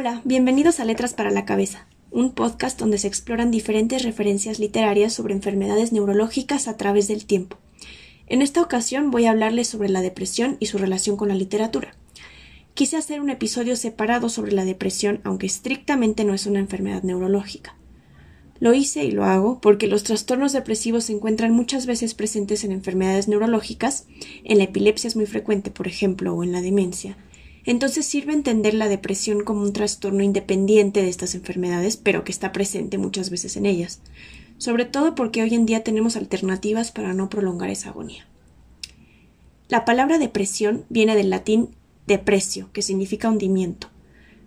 Hola, bienvenidos a Letras para la Cabeza, un podcast donde se exploran diferentes referencias literarias sobre enfermedades neurológicas a través del tiempo. En esta ocasión voy a hablarles sobre la depresión y su relación con la literatura. Quise hacer un episodio separado sobre la depresión, aunque estrictamente no es una enfermedad neurológica. Lo hice y lo hago porque los trastornos depresivos se encuentran muchas veces presentes en enfermedades neurológicas, en la epilepsia es muy frecuente, por ejemplo, o en la demencia, entonces sirve entender la depresión como un trastorno independiente de estas enfermedades, pero que está presente muchas veces en ellas, sobre todo porque hoy en día tenemos alternativas para no prolongar esa agonía. La palabra depresión viene del latín depresio, que significa hundimiento.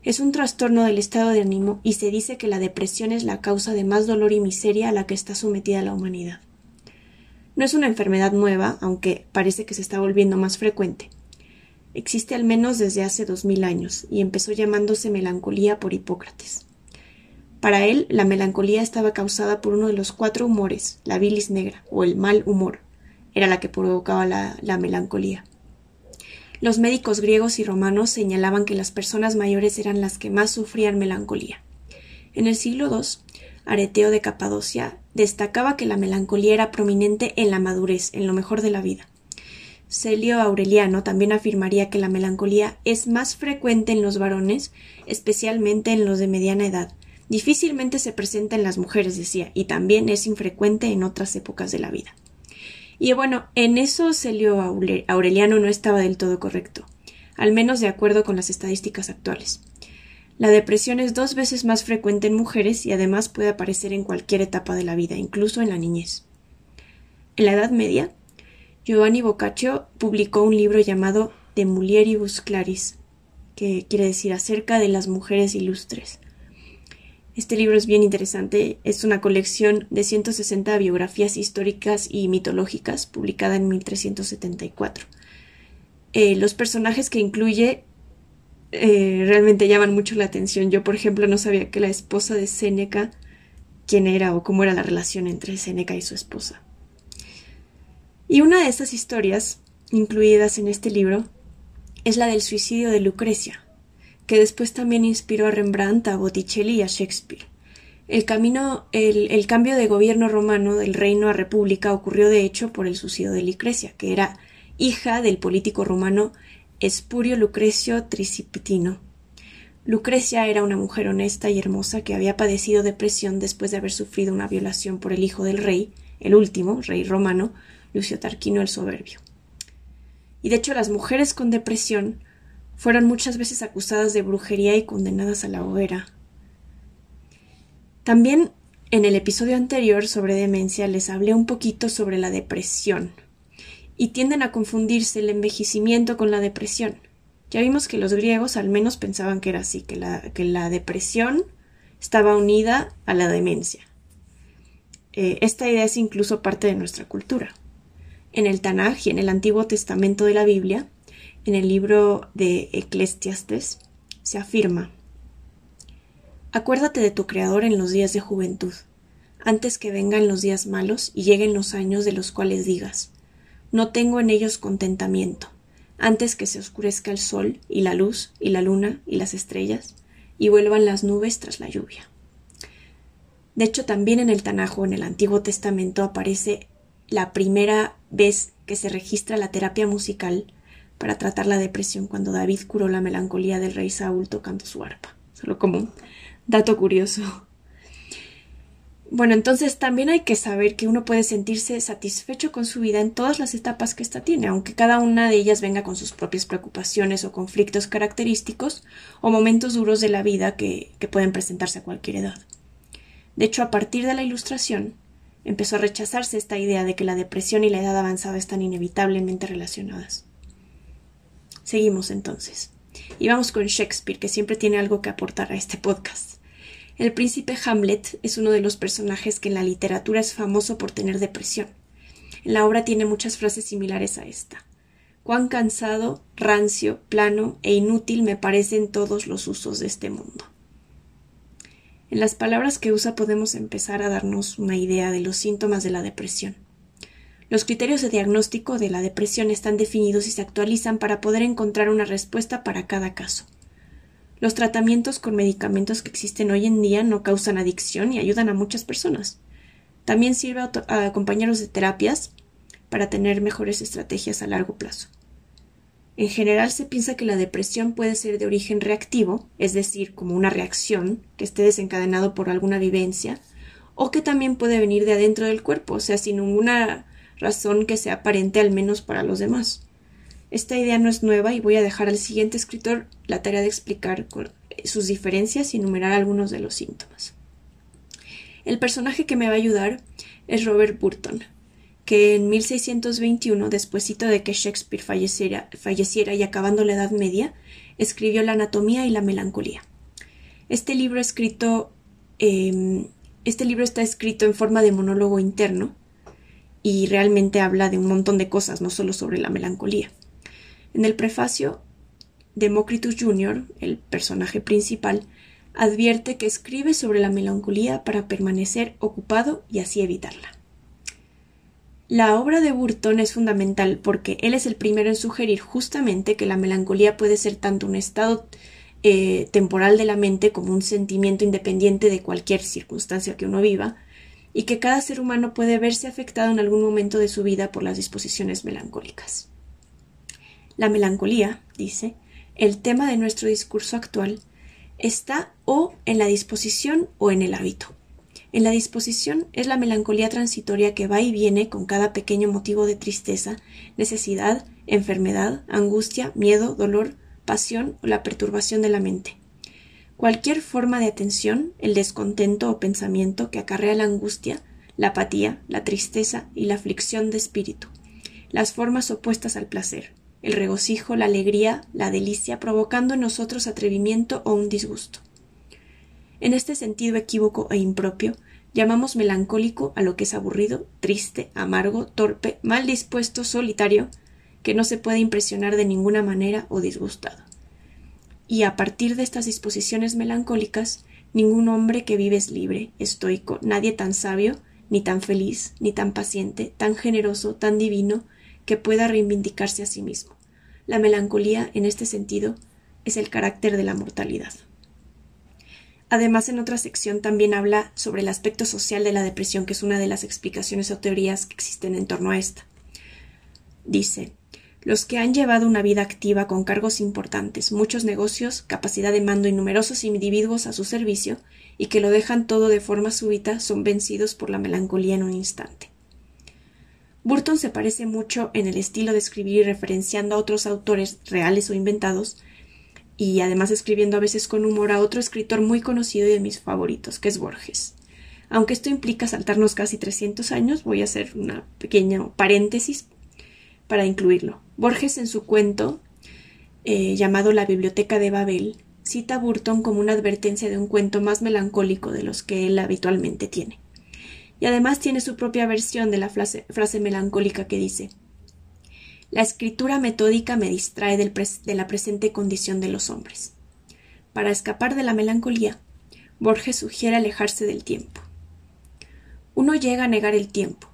Es un trastorno del estado de ánimo y se dice que la depresión es la causa de más dolor y miseria a la que está sometida la humanidad. No es una enfermedad nueva, aunque parece que se está volviendo más frecuente. Existe al menos desde hace dos mil años y empezó llamándose melancolía por Hipócrates. Para él, la melancolía estaba causada por uno de los cuatro humores, la bilis negra o el mal humor, era la que provocaba la, la melancolía. Los médicos griegos y romanos señalaban que las personas mayores eran las que más sufrían melancolía. En el siglo II, Areteo de Capadocia destacaba que la melancolía era prominente en la madurez, en lo mejor de la vida. Celio Aureliano también afirmaría que la melancolía es más frecuente en los varones, especialmente en los de mediana edad. Difícilmente se presenta en las mujeres, decía, y también es infrecuente en otras épocas de la vida. Y bueno, en eso Celio Aureliano no estaba del todo correcto, al menos de acuerdo con las estadísticas actuales. La depresión es dos veces más frecuente en mujeres y además puede aparecer en cualquier etapa de la vida, incluso en la niñez. En la Edad Media, Giovanni Boccaccio publicó un libro llamado De Mulieribus Claris, que quiere decir acerca de las mujeres ilustres. Este libro es bien interesante, es una colección de 160 biografías históricas y mitológicas publicada en 1374. Eh, los personajes que incluye eh, realmente llaman mucho la atención. Yo, por ejemplo, no sabía que la esposa de Séneca, quién era o cómo era la relación entre Séneca y su esposa. Y una de esas historias, incluidas en este libro, es la del suicidio de Lucrecia, que después también inspiró a Rembrandt, a Botticelli y a Shakespeare. El, camino, el, el cambio de gobierno romano del reino a república ocurrió de hecho por el suicidio de Lucrecia, que era hija del político romano Espurio Lucrecio Triciptino. Lucrecia era una mujer honesta y hermosa que había padecido depresión después de haber sufrido una violación por el hijo del rey, el último rey romano, Lucio Tarquino el Soberbio. Y de hecho las mujeres con depresión fueron muchas veces acusadas de brujería y condenadas a la hoguera. También en el episodio anterior sobre demencia les hablé un poquito sobre la depresión y tienden a confundirse el envejecimiento con la depresión. Ya vimos que los griegos al menos pensaban que era así, que la, que la depresión estaba unida a la demencia. Eh, esta idea es incluso parte de nuestra cultura en el Tanaj y en el Antiguo Testamento de la Biblia, en el libro de Eclesiastes, se afirma Acuérdate de tu Creador en los días de juventud, antes que vengan los días malos y lleguen los años de los cuales digas No tengo en ellos contentamiento, antes que se oscurezca el sol y la luz y la luna y las estrellas, y vuelvan las nubes tras la lluvia. De hecho, también en el Tanajo, en el Antiguo Testamento, aparece la primera vez que se registra la terapia musical para tratar la depresión cuando David curó la melancolía del rey Saúl tocando su arpa. Solo como un dato curioso. Bueno, entonces también hay que saber que uno puede sentirse satisfecho con su vida en todas las etapas que ésta tiene, aunque cada una de ellas venga con sus propias preocupaciones o conflictos característicos o momentos duros de la vida que, que pueden presentarse a cualquier edad. De hecho, a partir de la ilustración, empezó a rechazarse esta idea de que la depresión y la edad avanzada están inevitablemente relacionadas. Seguimos entonces. Y vamos con Shakespeare, que siempre tiene algo que aportar a este podcast. El príncipe Hamlet es uno de los personajes que en la literatura es famoso por tener depresión. En la obra tiene muchas frases similares a esta. Cuán cansado, rancio, plano e inútil me parecen todos los usos de este mundo. En las palabras que usa podemos empezar a darnos una idea de los síntomas de la depresión. Los criterios de diagnóstico de la depresión están definidos y se actualizan para poder encontrar una respuesta para cada caso. Los tratamientos con medicamentos que existen hoy en día no causan adicción y ayudan a muchas personas. También sirve a, acompañarlos de terapias para tener mejores estrategias a largo plazo. En general se piensa que la depresión puede ser de origen reactivo, es decir, como una reacción que esté desencadenado por alguna vivencia, o que también puede venir de adentro del cuerpo, o sea, sin ninguna razón que sea aparente al menos para los demás. Esta idea no es nueva y voy a dejar al siguiente escritor la tarea de explicar sus diferencias y enumerar algunos de los síntomas. El personaje que me va a ayudar es Robert Burton, que en 1621, despuesito de que Shakespeare falleciera, y acabando la Edad Media, escribió La anatomía y la melancolía. Este libro em, este libro está escrito en forma de monólogo interno y realmente habla de un montón de cosas, no solo sobre la melancolía. En el prefacio, Democritus Jr., el personaje principal, advierte que escribe sobre la melancolía para permanecer ocupado y así evitarla. La obra de Burton es fundamental porque él es el primero en sugerir justamente que la melancolía puede ser tanto un estado eh, temporal de la mente como un sentimiento independiente de cualquier circunstancia que uno viva, y que cada ser humano puede verse afectado en algún momento de su vida por las disposiciones melancólicas. La melancolía, dice, el tema de nuestro discurso actual, está o en la disposición o en el hábito. En la disposición es la melancolía transitoria que va y viene con cada pequeño motivo de tristeza, necesidad, enfermedad, angustia, miedo, dolor, pasión o la perturbación de la mente. Cualquier forma de atención, el descontento o pensamiento que acarrea la angustia, la apatía, la tristeza y la aflicción de espíritu, las formas opuestas al placer, el regocijo, la alegría, la delicia, provocando en nosotros atrevimiento o un disgusto. En este sentido equívoco e impropio, llamamos melancólico a lo que es aburrido, triste, amargo, torpe, mal dispuesto, solitario, que no se puede impresionar de ninguna manera o disgustado. Y a partir de estas disposiciones melancólicas, ningún hombre que vive es libre, estoico, nadie tan sabio, ni tan feliz, ni tan paciente, tan generoso, tan divino, que pueda reivindicarse a sí mismo. La melancolía, en este sentido, es el carácter de la mortalidad. Además, en otra sección también habla sobre el aspecto social de la depresión, que es una de las explicaciones o teorías que existen en torno a esta. Dice los que han llevado una vida activa con cargos importantes, muchos negocios, capacidad de mando y numerosos individuos a su servicio, y que lo dejan todo de forma súbita, son vencidos por la melancolía en un instante. Burton se parece mucho en el estilo de escribir y referenciando a otros autores reales o inventados, y además escribiendo a veces con humor a otro escritor muy conocido y de mis favoritos, que es Borges. Aunque esto implica saltarnos casi 300 años, voy a hacer una pequeña paréntesis para incluirlo. Borges en su cuento eh, llamado La Biblioteca de Babel cita a Burton como una advertencia de un cuento más melancólico de los que él habitualmente tiene y además tiene su propia versión de la frase, melancólica que dice La escritura metódica me distrae de la presente condición de los hombres. Para escapar de la melancolía, Borges sugiere alejarse del tiempo. Uno llega a negar el tiempo,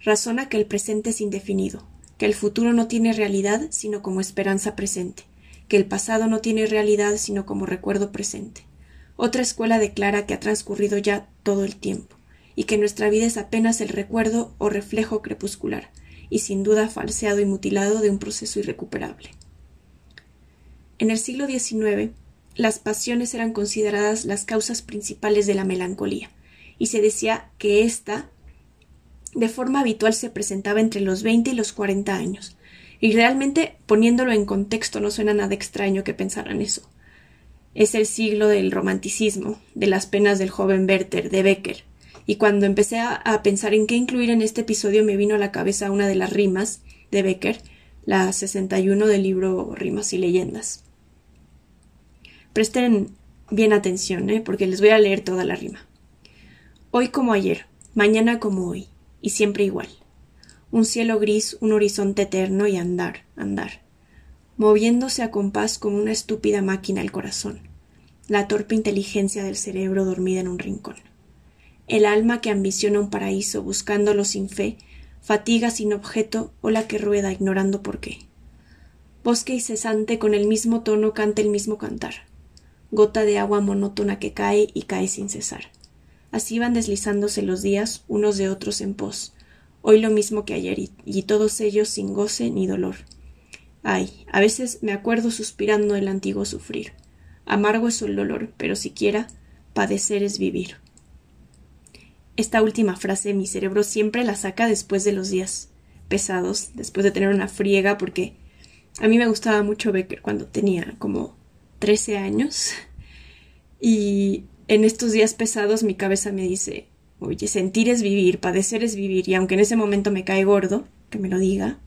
razona que el presente es indefinido, que el futuro no tiene realidad sino como esperanza presente, que el pasado no tiene realidad sino como recuerdo presente. Otra escuela declara que ha transcurrido ya todo el tiempo, y que nuestra vida es apenas el recuerdo o reflejo crepuscular, y sin duda falseado y mutilado de un proceso irrecuperable. En el siglo XIX, las pasiones eran consideradas las causas principales de la melancolía, y se decía que ésta de forma habitual se presentaba entre los veinte y los cuarenta años, y realmente poniéndolo en contexto no suena nada extraño que pensaran eso. Es el siglo del romanticismo, de las penas del joven Werther, de Becker, y cuando empecé a, pensar en qué incluir en este episodio me vino a la cabeza una de las rimas de Becker, la 61 del libro Rimas y Leyendas. Presten bien atención, ¿eh? porque les voy a leer toda la rima. Hoy como ayer, mañana como hoy, y siempre igual. Un cielo gris, un horizonte eterno y andar, andar, moviéndose a compás como una estúpida máquina el corazón, la torpe inteligencia del cerebro dormida en un rincón el alma que ambiciona un paraíso buscándolo sin fe, fatiga sin objeto o la que rueda ignorando por qué. Bosque y cesante con el mismo tono canta el mismo cantar. gota de agua monótona que cae y cae sin cesar. Así van deslizándose los días unos de otros en pos, hoy lo mismo que ayer y, todos ellos sin goce ni dolor. Ay, a veces me acuerdo suspirando el antiguo sufrir. Amargo es el dolor, pero siquiera padecer es vivir. Esta última frase mi cerebro siempre la saca después de los días pesados, después de tener una friega, porque a mí me gustaba mucho Becker cuando tenía como 13 años. Y en estos días pesados mi cabeza me dice, Oye, sentir es vivir, padecer es vivir, y aunque en ese momento me cae gordo, que me lo diga,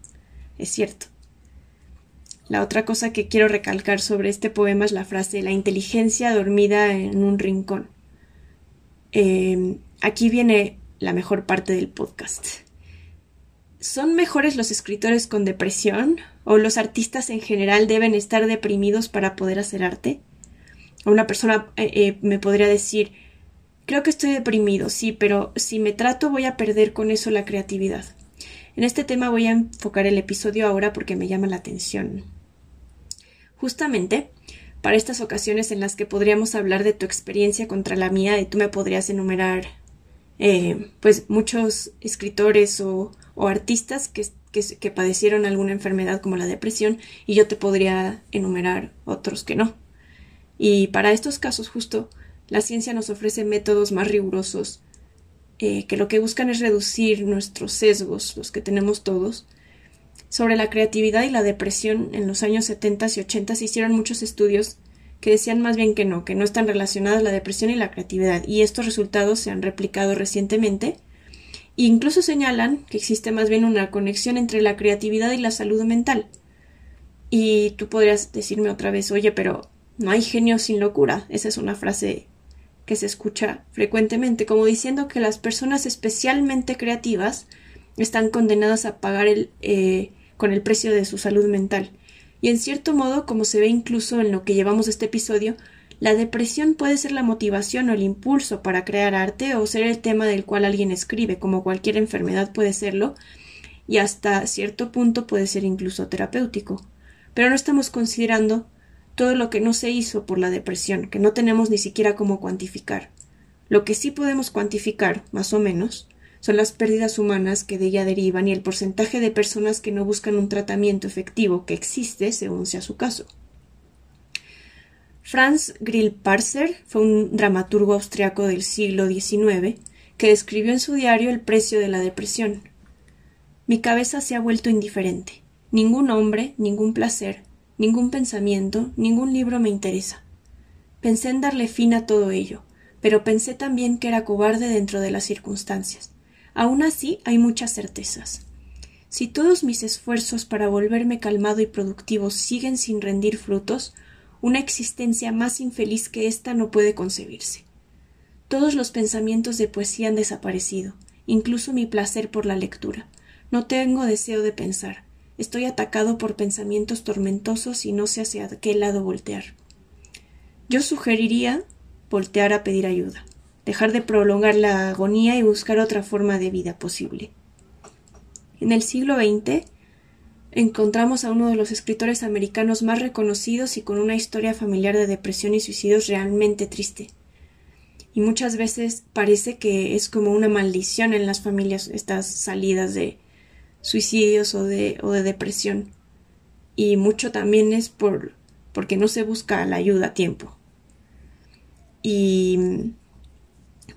es cierto. La otra cosa que quiero recalcar sobre este poema es la frase la inteligencia dormida en un rincón. Em, aquí viene la mejor parte del podcast. ¿Son mejores los escritores con depresión? ¿O los artistas en general deben estar deprimidos para poder hacer arte? Una persona eh, eh, me podría decir Creo que estoy deprimido, sí, pero si me trato voy a perder con eso la creatividad. En este tema voy a enfocar el episodio ahora porque me llama la atención. Justamente, para estas ocasiones en las que podríamos hablar de tu experiencia contra la mía y tú me podrías enumerar eh, pues muchos escritores o, artistas que, que padecieron alguna enfermedad como la depresión y yo te podría enumerar otros que no. Y para estos casos justo la ciencia nos ofrece métodos más rigurosos eh, que lo que buscan es reducir nuestros sesgos, los que tenemos todos. Sobre la creatividad y la depresión en los años 70 y 80 se hicieron muchos estudios que decían más bien que no, que no están relacionadas la depresión y la creatividad, y estos resultados se han replicado recientemente e incluso señalan que existe más bien una conexión entre la creatividad y la salud mental. Y tú podrías decirme otra vez, oye, pero no hay genio sin locura. Esa es una frase que se escucha frecuentemente, como diciendo que las personas especialmente creativas están condenadas a pagar el, eh, con el precio de su salud mental. Y en cierto modo, como se ve incluso en lo que llevamos este episodio, la depresión puede ser la motivación o el impulso para crear arte o ser el tema del cual alguien escribe, como cualquier enfermedad puede serlo, y hasta cierto punto puede ser incluso terapéutico. Pero no estamos considerando todo lo que no se hizo por la depresión, que no tenemos ni siquiera cómo cuantificar. Lo que sí podemos cuantificar, más o menos, son las pérdidas humanas que de ella derivan y el porcentaje de personas que no buscan un tratamiento efectivo que existe según sea su caso. Franz Grillparzer fue un dramaturgo austriaco del siglo XIX que describió en su diario el precio de la depresión. Mi cabeza se ha vuelto indiferente. Ningún hombre, ningún placer, ningún pensamiento, ningún libro me interesa. Pensé en darle fin a todo ello, pero pensé también que era cobarde dentro de las circunstancias. Aun así hay muchas certezas. Si todos mis esfuerzos para volverme calmado y productivo siguen sin rendir frutos, una existencia más infeliz que esta no puede concebirse. Todos los pensamientos de poesía han desaparecido, incluso mi placer por la lectura. No tengo deseo de pensar. Estoy atacado por pensamientos tormentosos y no sé hacia qué lado voltear. Yo sugeriría voltear a pedir ayuda, dejar de prolongar la agonía y buscar otra forma de vida posible. En el siglo XX encontramos a uno de los escritores americanos más reconocidos y con una historia familiar de depresión y suicidios realmente triste. Y muchas veces parece que es como una maldición en las familias estas salidas de suicidios o de, o de depresión. Y mucho también es por, porque no se busca la ayuda a tiempo. Y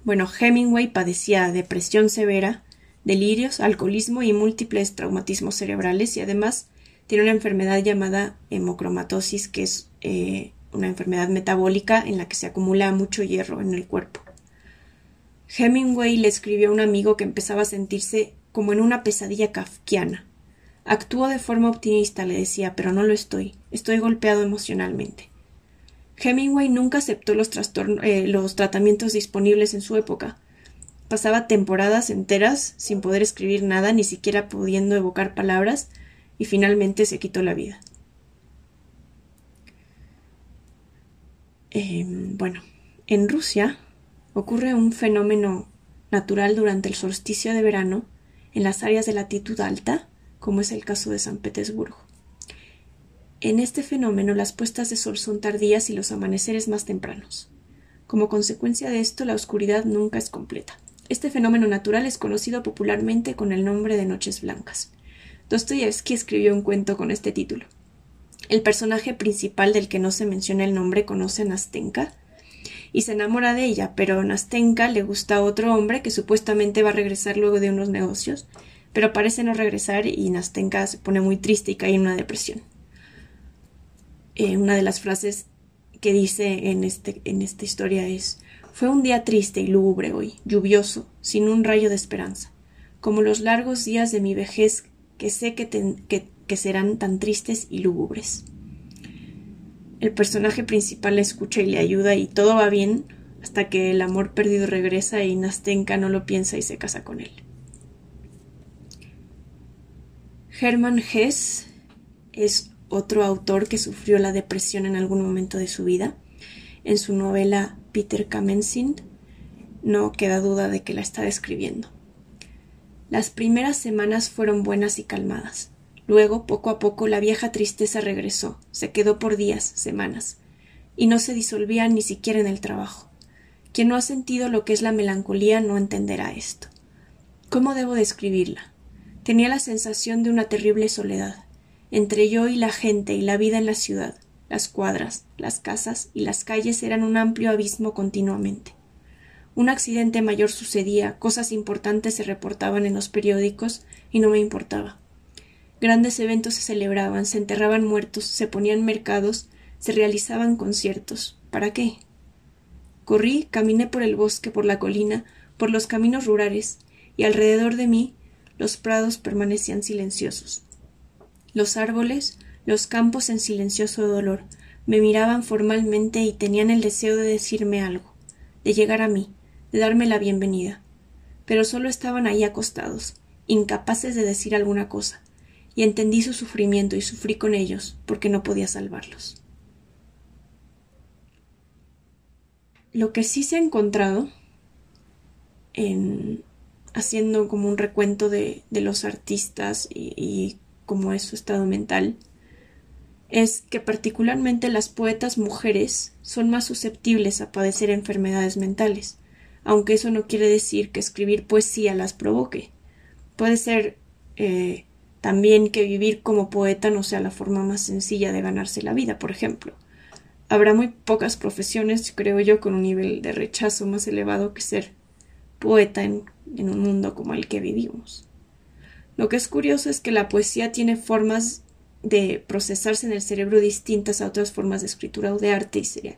bueno, Hemingway padecía depresión severa, delirios, alcoholismo y múltiples traumatismos cerebrales y además tiene una enfermedad llamada hemocromatosis, que es eh, una enfermedad metabólica en la que se acumula mucho hierro en el cuerpo. Hemingway le escribió a un amigo que empezaba a sentirse como en una pesadilla kafkiana. Actúo de forma optimista, le decía, pero no lo estoy. Estoy golpeado emocionalmente. Hemingway nunca aceptó los, eh, los tratamientos disponibles en su época. Pasaba temporadas enteras sin poder escribir nada, ni siquiera pudiendo evocar palabras, y finalmente se quitó la vida. Em, bueno, en Rusia ocurre un fenómeno natural durante el solsticio de verano en las áreas de latitud alta, como es el caso de San Petersburgo. En este fenómeno las puestas de sol son tardías y los amaneceres más tempranos. Como consecuencia de esto, la oscuridad nunca es completa. Este fenómeno natural es conocido popularmente con el nombre de noches blancas. Dostoyevsky escribió un cuento con este título. El personaje principal del que no se menciona el nombre conoce a Nastenka y se enamora de ella, pero Nastenka le gusta a otro hombre que supuestamente va a regresar luego de unos negocios, pero parece no regresar y Nastenka se pone muy triste y cae en una depresión. Eh, una de las frases que dice en, este, en esta historia es Fue un día triste y lúgubre hoy, lluvioso, sin un rayo de esperanza, como los largos días de mi vejez que sé que, que serán tan tristes y lúgubres. El personaje principal la escucha y le ayuda y todo va bien hasta que el amor perdido regresa y Nastenka no lo piensa y se casa con él. Hermann Hesse es otro autor que sufrió la depresión en algún momento de su vida. En su novela Peter Kamenzind no queda duda de que la está describiendo. Las primeras semanas fueron buenas y calmadas. Luego, poco a poco, la vieja tristeza regresó, se quedó por días, semanas, y no se disolvía ni siquiera en el trabajo. Quien no ha sentido lo que es la melancolía no entenderá esto. ¿Cómo debo describirla? Tenía la sensación de una terrible soledad entre yo y la gente y la vida en la ciudad, las cuadras, las casas y las calles eran un amplio abismo continuamente. Un accidente mayor sucedía, cosas importantes se reportaban en los periódicos y no me importaba. Grandes eventos se celebraban, se enterraban muertos, se ponían mercados, se realizaban conciertos. ¿Para qué? Corrí, caminé por el bosque, por la colina, por los caminos rurales, y alrededor de mí los prados permanecían silenciosos. Los árboles, los campos en silencioso dolor, me miraban formalmente y tenían el deseo de decirme algo, de llegar a mí, de darme la bienvenida. Pero solo estaban ahí acostados, incapaces de decir alguna cosa, y entendí su sufrimiento y sufrí con ellos, porque no podía salvarlos. Lo que sí se ha encontrado en haciendo como un recuento de, de los artistas y, y como es su estado mental, es que particularmente las poetas mujeres son más susceptibles a padecer enfermedades mentales, aunque eso no quiere decir que escribir poesía las provoque. Puede ser eh, también que vivir como poeta no sea la forma más sencilla de ganarse la vida, por ejemplo. Habrá muy pocas profesiones, creo yo, con un nivel de rechazo más elevado que ser poeta en un mundo como el que vivimos. Lo que es curioso es que la poesía tiene formas de procesarse en el cerebro distintas a otras formas de escritura o de arte y sería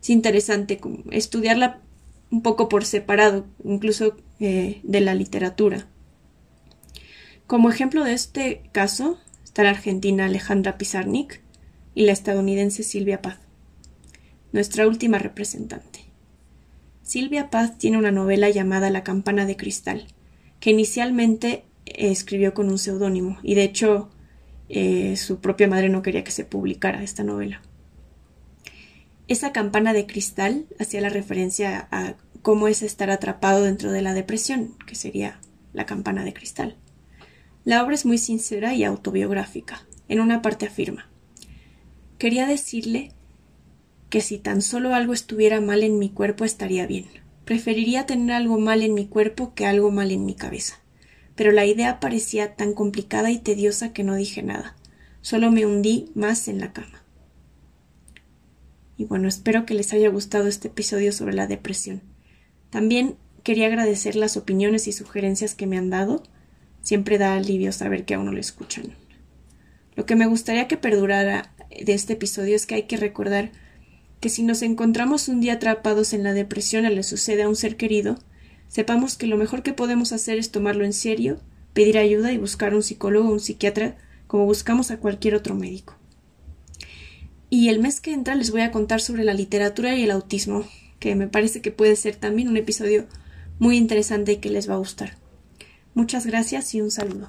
es interesante estudiarla un poco por separado, incluso eh, de la literatura. Como ejemplo de este caso está la argentina Alejandra Pizarnik y la estadounidense Silvia Paz, nuestra última representante. Silvia Paz tiene una novela llamada La campana de cristal, que inicialmente escribió con un seudónimo y de hecho eh, su propia madre no quería que se publicara esta novela. Esa campana de cristal hacía la referencia a cómo es estar atrapado dentro de la depresión, que sería la campana de cristal. La obra es muy sincera y autobiográfica. En una parte afirma Quería decirle que si tan solo algo estuviera mal en mi cuerpo estaría bien. Preferiría tener algo mal en mi cuerpo que algo mal en mi cabeza pero la idea parecía tan complicada y tediosa que no dije nada. Solo me hundí más en la cama. Y bueno, espero que les haya gustado este episodio sobre la depresión. También quería agradecer las opiniones y sugerencias que me han dado. Siempre da alivio saber que a uno lo escuchan. Lo que me gustaría que perdurara de este episodio es que hay que recordar que si nos encontramos un día atrapados en la depresión o le sucede a un ser querido, sepamos que lo mejor que podemos hacer es tomarlo en serio, pedir ayuda y buscar un psicólogo o un psiquiatra como buscamos a cualquier otro médico. Y el mes que entra les voy a contar sobre la literatura y el autismo, que me parece que puede ser también un episodio muy interesante y que les va a gustar. Muchas gracias y un saludo.